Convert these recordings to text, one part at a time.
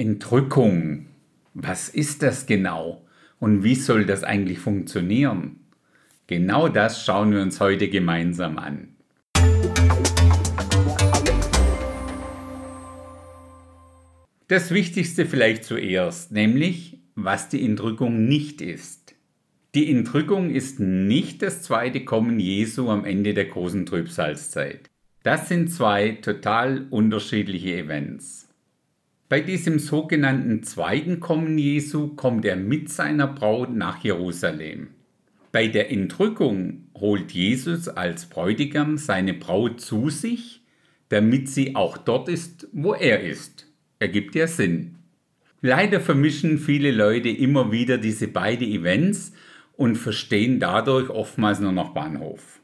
Entrückung. Was ist das genau? Und wie soll das eigentlich funktionieren? Genau das schauen wir uns heute gemeinsam an. Das Wichtigste vielleicht zuerst, nämlich was die Entrückung nicht ist. Die Entrückung ist nicht das zweite Kommen Jesu am Ende der großen Trübsalzeit. Das sind zwei total unterschiedliche Events. Bei diesem sogenannten zweiten Kommen Jesu kommt er mit seiner Braut nach Jerusalem. Bei der Entrückung holt Jesus als Bräutigam seine Braut zu sich, damit sie auch dort ist, wo er ist. Ergibt ja Sinn. Leider vermischen viele Leute immer wieder diese beiden Events und verstehen dadurch oftmals nur noch Bahnhof.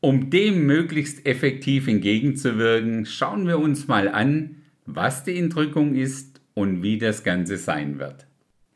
Um dem möglichst effektiv entgegenzuwirken, schauen wir uns mal an, was die Entrückung ist und wie das Ganze sein wird.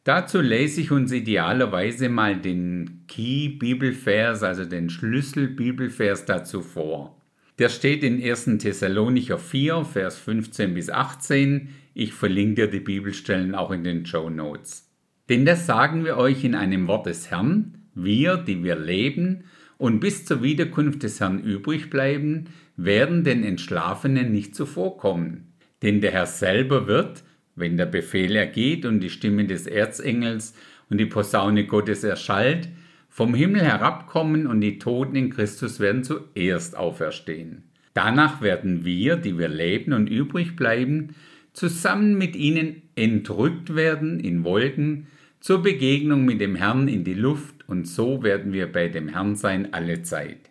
Dazu lese ich uns idealerweise mal den Key Bibelvers, also den Schlüssel Bibelvers dazu vor. Der steht in 1. Thessalonicher 4, Vers 15 bis 18. Ich verlinke dir die Bibelstellen auch in den Show Notes. Denn das sagen wir euch in einem Wort des Herrn, wir, die wir leben und bis zur Wiederkunft des Herrn übrig bleiben, werden den Entschlafenen nicht zuvorkommen. Denn der Herr selber wird, wenn der Befehl ergeht und die Stimme des Erzengels und die Posaune Gottes erschallt, vom Himmel herabkommen und die Toten in Christus werden zuerst auferstehen. Danach werden wir, die wir leben und übrig bleiben, zusammen mit ihnen entrückt werden in Wolken zur Begegnung mit dem Herrn in die Luft und so werden wir bei dem Herrn sein alle Zeit.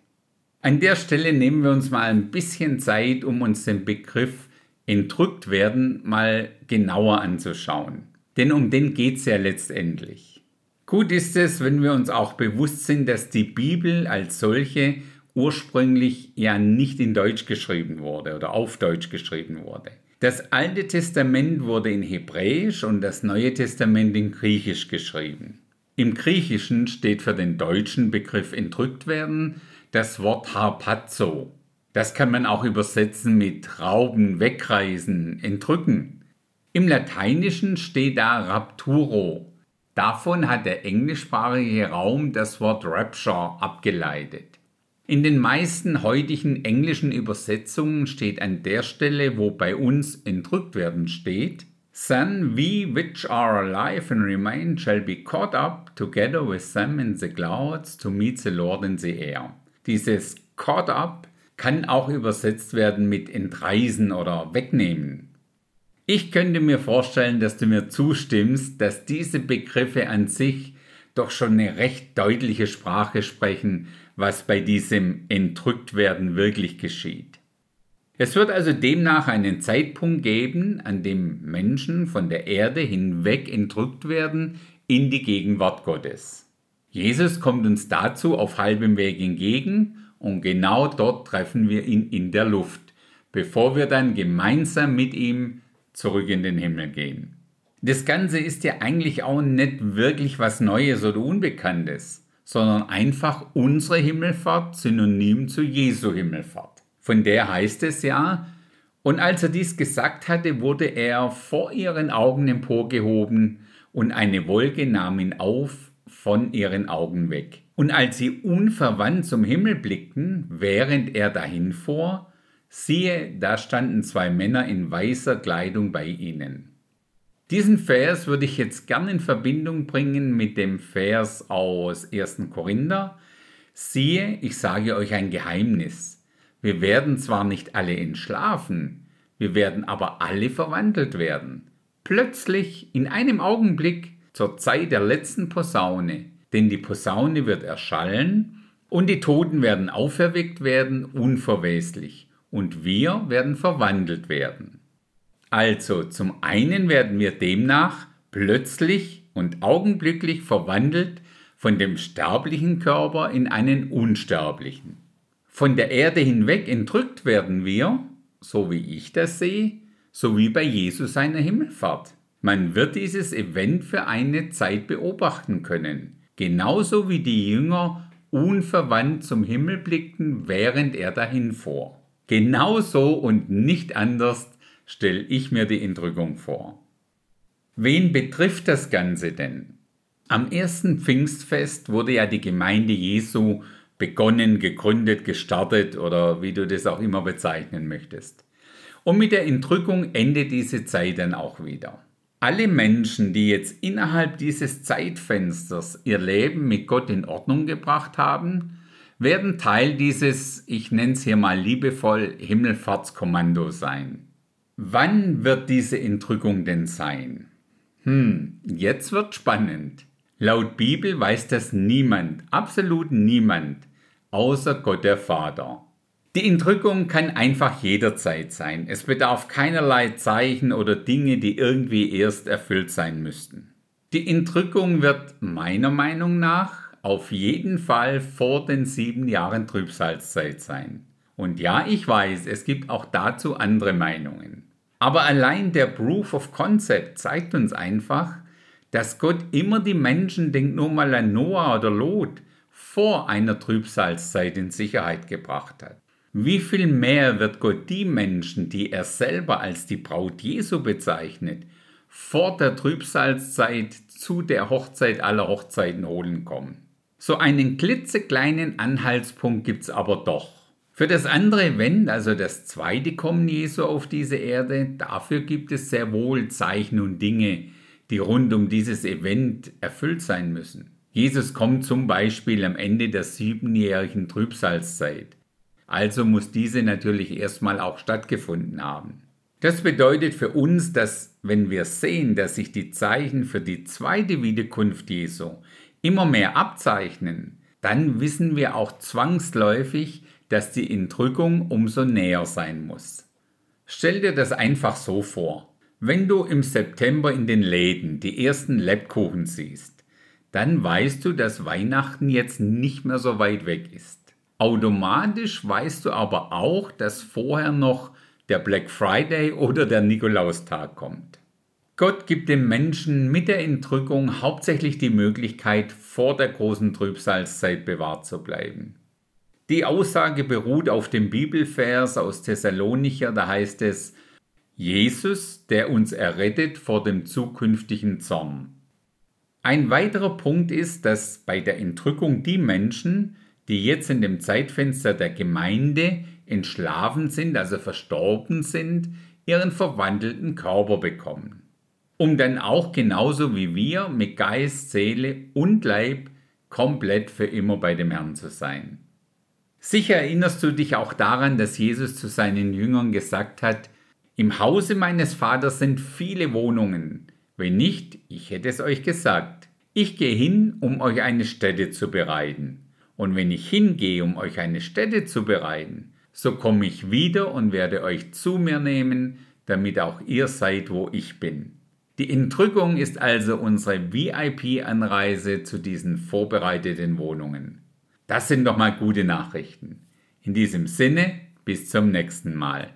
An der Stelle nehmen wir uns mal ein bisschen Zeit, um uns den Begriff entrückt werden mal genauer anzuschauen. Denn um den geht's ja letztendlich. Gut ist es, wenn wir uns auch bewusst sind, dass die Bibel als solche ursprünglich ja nicht in Deutsch geschrieben wurde oder auf Deutsch geschrieben wurde. Das Alte Testament wurde in Hebräisch und das Neue Testament in Griechisch geschrieben. Im Griechischen steht für den deutschen Begriff entrückt werden das Wort harpazo. Das kann man auch übersetzen mit rauben, wegreisen, entrücken. Im Lateinischen steht da rapturo, Davon hat der englischsprachige Raum das Wort Rapture abgeleitet. In den meisten heutigen englischen Übersetzungen steht an der Stelle, wo bei uns entrückt werden steht, Then we which are alive and remain shall be caught up together with them in the clouds to meet the Lord in the air. Dieses caught up kann auch übersetzt werden mit entreisen oder wegnehmen. Ich könnte mir vorstellen, dass du mir zustimmst, dass diese Begriffe an sich doch schon eine recht deutliche Sprache sprechen, was bei diesem Entrücktwerden wirklich geschieht. Es wird also demnach einen Zeitpunkt geben, an dem Menschen von der Erde hinweg entrückt werden in die Gegenwart Gottes. Jesus kommt uns dazu auf halbem Weg entgegen und genau dort treffen wir ihn in der Luft, bevor wir dann gemeinsam mit ihm zurück in den Himmel gehen. Das Ganze ist ja eigentlich auch nicht wirklich was Neues oder Unbekanntes, sondern einfach unsere Himmelfahrt synonym zu Jesu Himmelfahrt. Von der heißt es ja, und als er dies gesagt hatte, wurde er vor ihren Augen emporgehoben, und eine Wolke nahm ihn auf von ihren Augen weg. Und als sie unverwandt zum Himmel blickten, während er dahinfuhr, Siehe, da standen zwei Männer in weißer Kleidung bei ihnen. Diesen Vers würde ich jetzt gern in Verbindung bringen mit dem Vers aus 1. Korinther. Siehe, ich sage euch ein Geheimnis. Wir werden zwar nicht alle entschlafen, wir werden aber alle verwandelt werden. Plötzlich, in einem Augenblick, zur Zeit der letzten Posaune. Denn die Posaune wird erschallen und die Toten werden auferweckt werden, unverweslich und wir werden verwandelt werden. Also zum einen werden wir demnach plötzlich und augenblicklich verwandelt von dem sterblichen Körper in einen unsterblichen. Von der Erde hinweg entrückt werden wir, so wie ich das sehe, so wie bei Jesus seiner Himmelfahrt. Man wird dieses Event für eine Zeit beobachten können, genauso wie die Jünger unverwandt zum Himmel blickten, während er dahin fuhr. Genau so und nicht anders stelle ich mir die Entrückung vor. Wen betrifft das Ganze denn? Am ersten Pfingstfest wurde ja die Gemeinde Jesu begonnen, gegründet, gestartet oder wie du das auch immer bezeichnen möchtest. Und mit der Entrückung endet diese Zeit dann auch wieder. Alle Menschen, die jetzt innerhalb dieses Zeitfensters ihr Leben mit Gott in Ordnung gebracht haben, werden Teil dieses, ich nenne es hier mal liebevoll, Himmelfahrtskommando sein. Wann wird diese Entrückung denn sein? Hm, jetzt wird spannend. Laut Bibel weiß das niemand, absolut niemand, außer Gott der Vater. Die Entrückung kann einfach jederzeit sein. Es bedarf keinerlei Zeichen oder Dinge, die irgendwie erst erfüllt sein müssten. Die Entrückung wird meiner Meinung nach auf jeden Fall vor den sieben Jahren Trübsalzeit sein. Und ja, ich weiß, es gibt auch dazu andere Meinungen. Aber allein der Proof of Concept zeigt uns einfach, dass Gott immer die Menschen, denkt nur mal an Noah oder Lot, vor einer Trübsalzeit in Sicherheit gebracht hat. Wie viel mehr wird Gott die Menschen, die er selber als die Braut Jesu bezeichnet, vor der Trübsalzeit zu der Hochzeit aller Hochzeiten holen kommen? So einen klitzekleinen Anhaltspunkt gibt's aber doch. Für das andere Event, also das zweite Kommen Jesu auf diese Erde, dafür gibt es sehr wohl Zeichen und Dinge, die rund um dieses Event erfüllt sein müssen. Jesus kommt zum Beispiel am Ende der siebenjährigen Trübsalzeit. Also muss diese natürlich erstmal auch stattgefunden haben. Das bedeutet für uns, dass wenn wir sehen, dass sich die Zeichen für die zweite Wiederkunft Jesu immer mehr abzeichnen, dann wissen wir auch zwangsläufig, dass die Entrückung umso näher sein muss. Stell dir das einfach so vor. Wenn du im September in den Läden die ersten Lebkuchen siehst, dann weißt du, dass Weihnachten jetzt nicht mehr so weit weg ist. Automatisch weißt du aber auch, dass vorher noch der Black Friday oder der Nikolaustag kommt. Gott gibt dem Menschen mit der Entrückung hauptsächlich die Möglichkeit, vor der großen Trübsalzeit bewahrt zu bleiben. Die Aussage beruht auf dem Bibelvers aus Thessalonicher, da heißt es, Jesus, der uns errettet vor dem zukünftigen Zorn. Ein weiterer Punkt ist, dass bei der Entrückung die Menschen, die jetzt in dem Zeitfenster der Gemeinde entschlafen sind, also verstorben sind, ihren verwandelten Körper bekommen. Um dann auch genauso wie wir mit Geist, Seele und Leib komplett für immer bei dem Herrn zu sein. Sicher erinnerst du dich auch daran, dass Jesus zu seinen Jüngern gesagt hat, im Hause meines Vaters sind viele Wohnungen. Wenn nicht, ich hätte es euch gesagt. Ich gehe hin, um euch eine Stätte zu bereiten. Und wenn ich hingehe, um euch eine Stätte zu bereiten, so komme ich wieder und werde euch zu mir nehmen, damit auch ihr seid, wo ich bin. Die Entrückung ist also unsere VIP-Anreise zu diesen vorbereiteten Wohnungen. Das sind doch mal gute Nachrichten. In diesem Sinne, bis zum nächsten Mal.